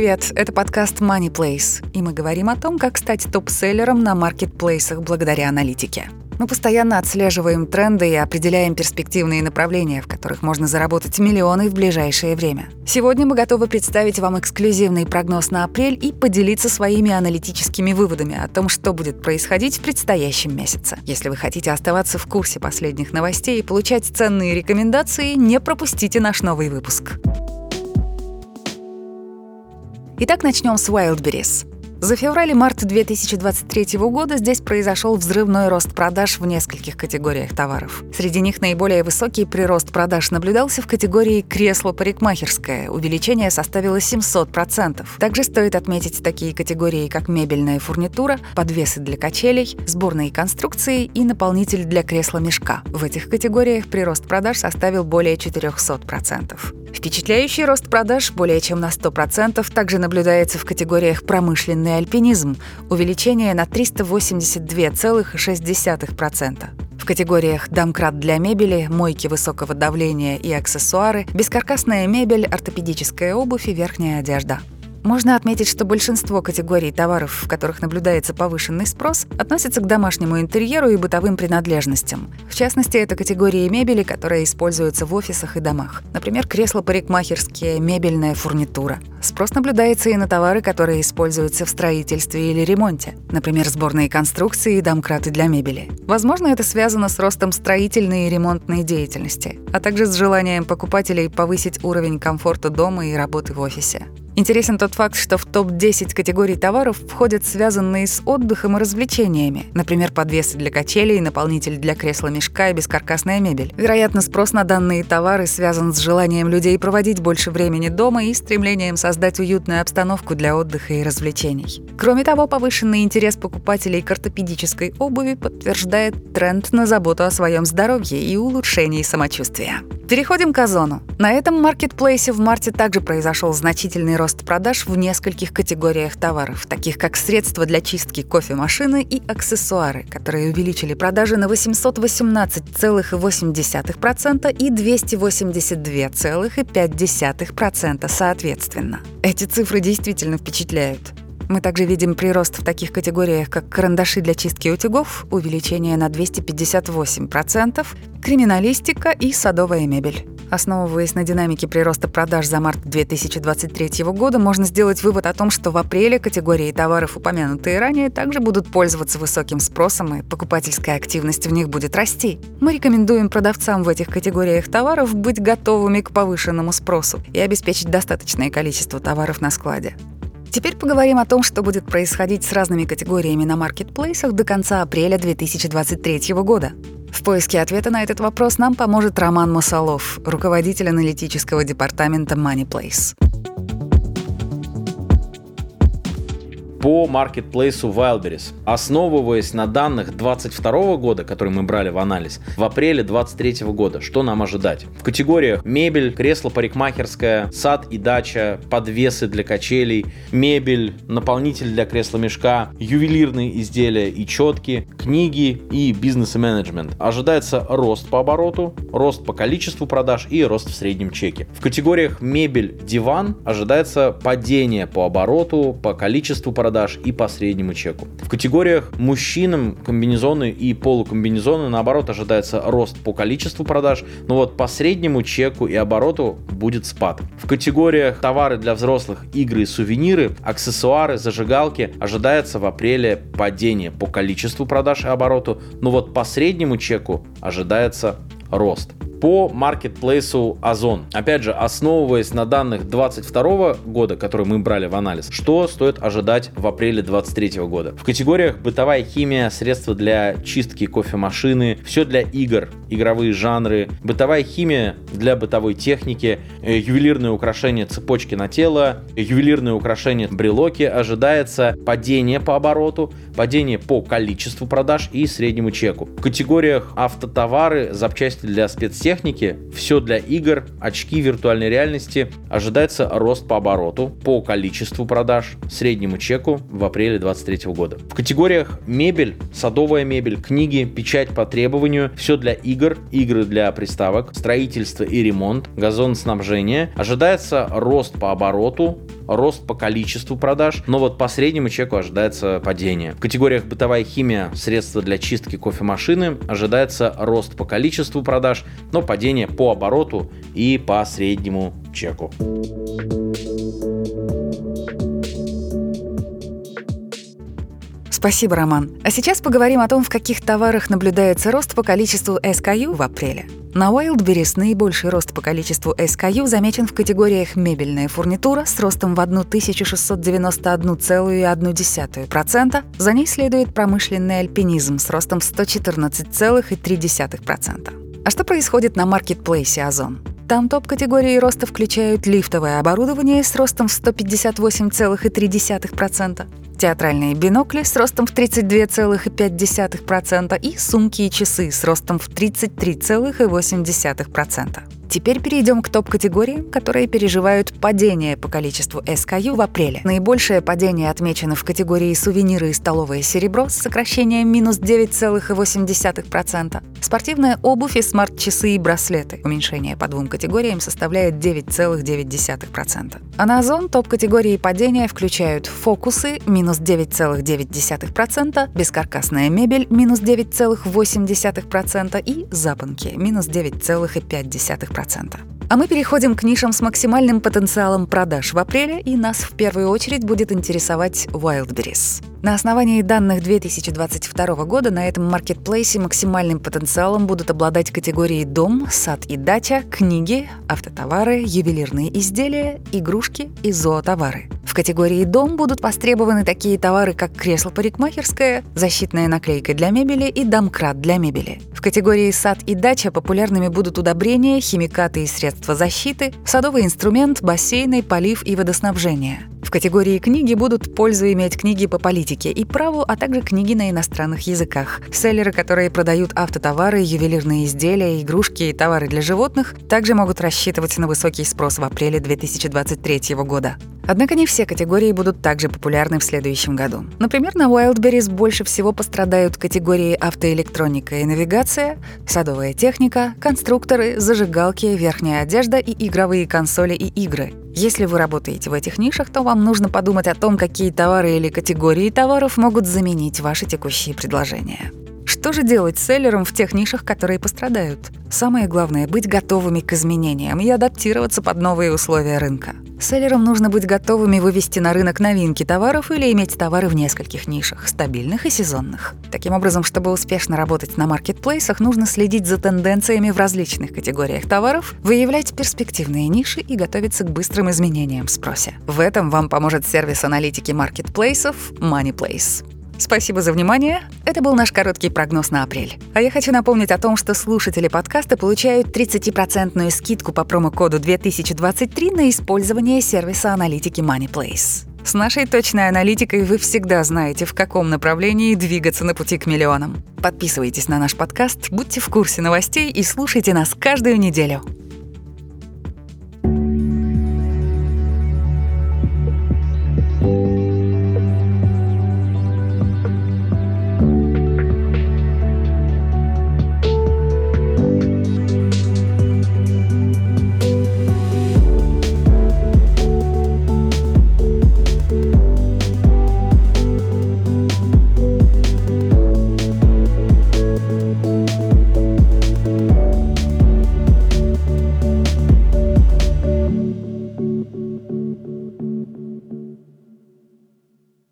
Привет! Это подкаст Money Place, и мы говорим о том, как стать топ-селлером на маркетплейсах благодаря аналитике. Мы постоянно отслеживаем тренды и определяем перспективные направления, в которых можно заработать миллионы в ближайшее время. Сегодня мы готовы представить вам эксклюзивный прогноз на апрель и поделиться своими аналитическими выводами о том, что будет происходить в предстоящем месяце. Если вы хотите оставаться в курсе последних новостей и получать ценные рекомендации, не пропустите наш новый выпуск. Итак, начнем с Wildberries. За февраль и март 2023 года здесь произошел взрывной рост продаж в нескольких категориях товаров. Среди них наиболее высокий прирост продаж наблюдался в категории «кресло-парикмахерское». Увеличение составило 700%. Также стоит отметить такие категории, как мебельная фурнитура, подвесы для качелей, сборные конструкции и наполнитель для кресла-мешка. В этих категориях прирост продаж составил более 400%. Впечатляющий рост продаж более чем на 100% также наблюдается в категориях «промышленный альпинизм» — увеличение на 382,6%. В категориях «домкрат для мебели», «мойки высокого давления» и «аксессуары», «бескаркасная мебель», «ортопедическая обувь» и «верхняя одежда». Можно отметить, что большинство категорий товаров, в которых наблюдается повышенный спрос, относятся к домашнему интерьеру и бытовым принадлежностям. В частности, это категории мебели, которые используются в офисах и домах. Например, кресла парикмахерские, мебельная фурнитура. Спрос наблюдается и на товары, которые используются в строительстве или ремонте. Например, сборные конструкции и домкраты для мебели. Возможно, это связано с ростом строительной и ремонтной деятельности, а также с желанием покупателей повысить уровень комфорта дома и работы в офисе. Интересен тот факт, что в топ-10 категорий товаров входят связанные с отдыхом и развлечениями, например, подвесы для качелей, наполнитель для кресла-мешка и бескаркасная мебель. Вероятно, спрос на данные товары связан с желанием людей проводить больше времени дома и стремлением создать уютную обстановку для отдыха и развлечений. Кроме того, повышенный интерес покупателей к ортопедической обуви подтверждает тренд на заботу о своем здоровье и улучшении самочувствия. Переходим к Озону. На этом маркетплейсе в марте также произошел значительный рост продаж в нескольких категориях товаров, таких как средства для чистки кофемашины и аксессуары, которые увеличили продажи на 818,8% и 282,5% соответственно. Эти цифры действительно впечатляют. Мы также видим прирост в таких категориях, как карандаши для чистки утюгов, увеличение на 258%, криминалистика и садовая мебель. Основываясь на динамике прироста продаж за март 2023 года, можно сделать вывод о том, что в апреле категории товаров, упомянутые ранее, также будут пользоваться высоким спросом, и покупательская активность в них будет расти. Мы рекомендуем продавцам в этих категориях товаров быть готовыми к повышенному спросу и обеспечить достаточное количество товаров на складе. Теперь поговорим о том, что будет происходить с разными категориями на маркетплейсах до конца апреля 2023 года. В поиске ответа на этот вопрос нам поможет Роман Масалов, руководитель аналитического департамента MoneyPlace. По маркетплейсу Wildberries. Основываясь на данных 2022 года, которые мы брали в анализ, в апреле 2023 года, что нам ожидать? В категориях мебель, кресло парикмахерская, сад и дача, подвесы для качелей, мебель, наполнитель для кресла-мешка, ювелирные изделия и четки, книги и бизнес и менеджмент. Ожидается рост по обороту, рост по количеству продаж и рост в среднем чеке. В категориях мебель, диван ожидается падение по обороту, по количеству продаж продаж и по среднему чеку. В категориях мужчинам комбинезоны и полукомбинезоны, наоборот, ожидается рост по количеству продаж, но вот по среднему чеку и обороту будет спад. В категориях товары для взрослых, игры и сувениры, аксессуары, зажигалки ожидается в апреле падение по количеству продаж и обороту, но вот по среднему чеку ожидается рост по маркетплейсу Озон. Опять же, основываясь на данных 2022 года, которые мы брали в анализ, что стоит ожидать в апреле 2023 года? В категориях бытовая химия, средства для чистки кофемашины, все для игр, игровые жанры, бытовая химия для бытовой техники, э, ювелирные украшения цепочки на тело, ювелирные украшения брелоки ожидается падение по обороту, падение по количеству продаж и среднему чеку. В категориях автотовары, запчасти для спецтехники, техники, все для игр, очки виртуальной реальности. Ожидается рост по обороту, по количеству продаж, среднему чеку в апреле 2023 года. В категориях мебель, садовая мебель, книги, печать по требованию, все для игр, игры для приставок, строительство и ремонт, газоноснабжение. Ожидается рост по обороту, рост по количеству продаж, но вот по среднему чеку ожидается падение. В категориях бытовая химия, средства для чистки кофемашины ожидается рост по количеству продаж, но падение по обороту и по среднему чеку. Спасибо, Роман. А сейчас поговорим о том, в каких товарах наблюдается рост по количеству SKU в апреле. На Wildberries наибольший рост по количеству SKU замечен в категориях мебельная фурнитура с ростом в 1691,1%. За ней следует промышленный альпинизм с ростом в 114,3%. А что происходит на маркетплейсе Озон? Там топ-категории роста включают лифтовое оборудование с ростом в 158,3%, театральные бинокли с ростом в 32,5% и сумки и часы с ростом в 33,8%. Теперь перейдем к топ-категориям, которые переживают падение по количеству SKU в апреле. Наибольшее падение отмечено в категории сувениры и столовое серебро с сокращением минус 9,8%. Спортивная обувь и смарт-часы и браслеты. Уменьшение по двум категориям составляет 9,9%. А топ-категории падения включают фокусы – минус 9,9%, бескаркасная мебель – минус 9,8% и запонки – минус 9,5%. А мы переходим к нишам с максимальным потенциалом продаж в апреле, и нас в первую очередь будет интересовать Wildberries. На основании данных 2022 года на этом маркетплейсе максимальным потенциалом будут обладать категории дом, сад и дача, книги, автотовары, ювелирные изделия, игрушки и зоотовары. В категории дом будут востребованы такие товары, как кресло-парикмахерское, защитная наклейка для мебели и домкрат для мебели. В категории сад и дача популярными будут удобрения, химикаты и средства защиты, садовый инструмент, бассейны, полив и водоснабжение. В категории книги будут пользу иметь книги по политике и праву, а также книги на иностранных языках. Селлеры, которые продают автотовары, ювелирные изделия, игрушки и товары для животных, также могут рассчитывать на высокий спрос в апреле 2023 года. Однако не все категории будут также популярны в следующем году. Например, на Wildberries больше всего пострадают категории автоэлектроника и навигация, садовая техника, конструкторы, зажигалки, верхняя одежда и игровые консоли и игры. Если вы работаете в этих нишах, то вам нужно подумать о том, какие товары или категории товаров могут заменить ваши текущие предложения. Что же делать с селлером в тех нишах, которые пострадают? Самое главное — быть готовыми к изменениям и адаптироваться под новые условия рынка. Селлерам нужно быть готовыми вывести на рынок новинки товаров или иметь товары в нескольких нишах, стабильных и сезонных. Таким образом, чтобы успешно работать на маркетплейсах, нужно следить за тенденциями в различных категориях товаров, выявлять перспективные ниши и готовиться к быстрым изменениям в спросе. В этом вам поможет сервис аналитики маркетплейсов MoneyPlace. Спасибо за внимание. Это был наш короткий прогноз на апрель. А я хочу напомнить о том, что слушатели подкаста получают 30% скидку по промокоду 2023 на использование сервиса аналитики MoneyPlace. С нашей точной аналитикой вы всегда знаете, в каком направлении двигаться на пути к миллионам. Подписывайтесь на наш подкаст, будьте в курсе новостей и слушайте нас каждую неделю.